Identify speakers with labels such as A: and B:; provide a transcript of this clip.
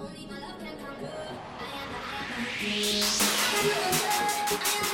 A: Only my love can conquer. I am, I am, I am.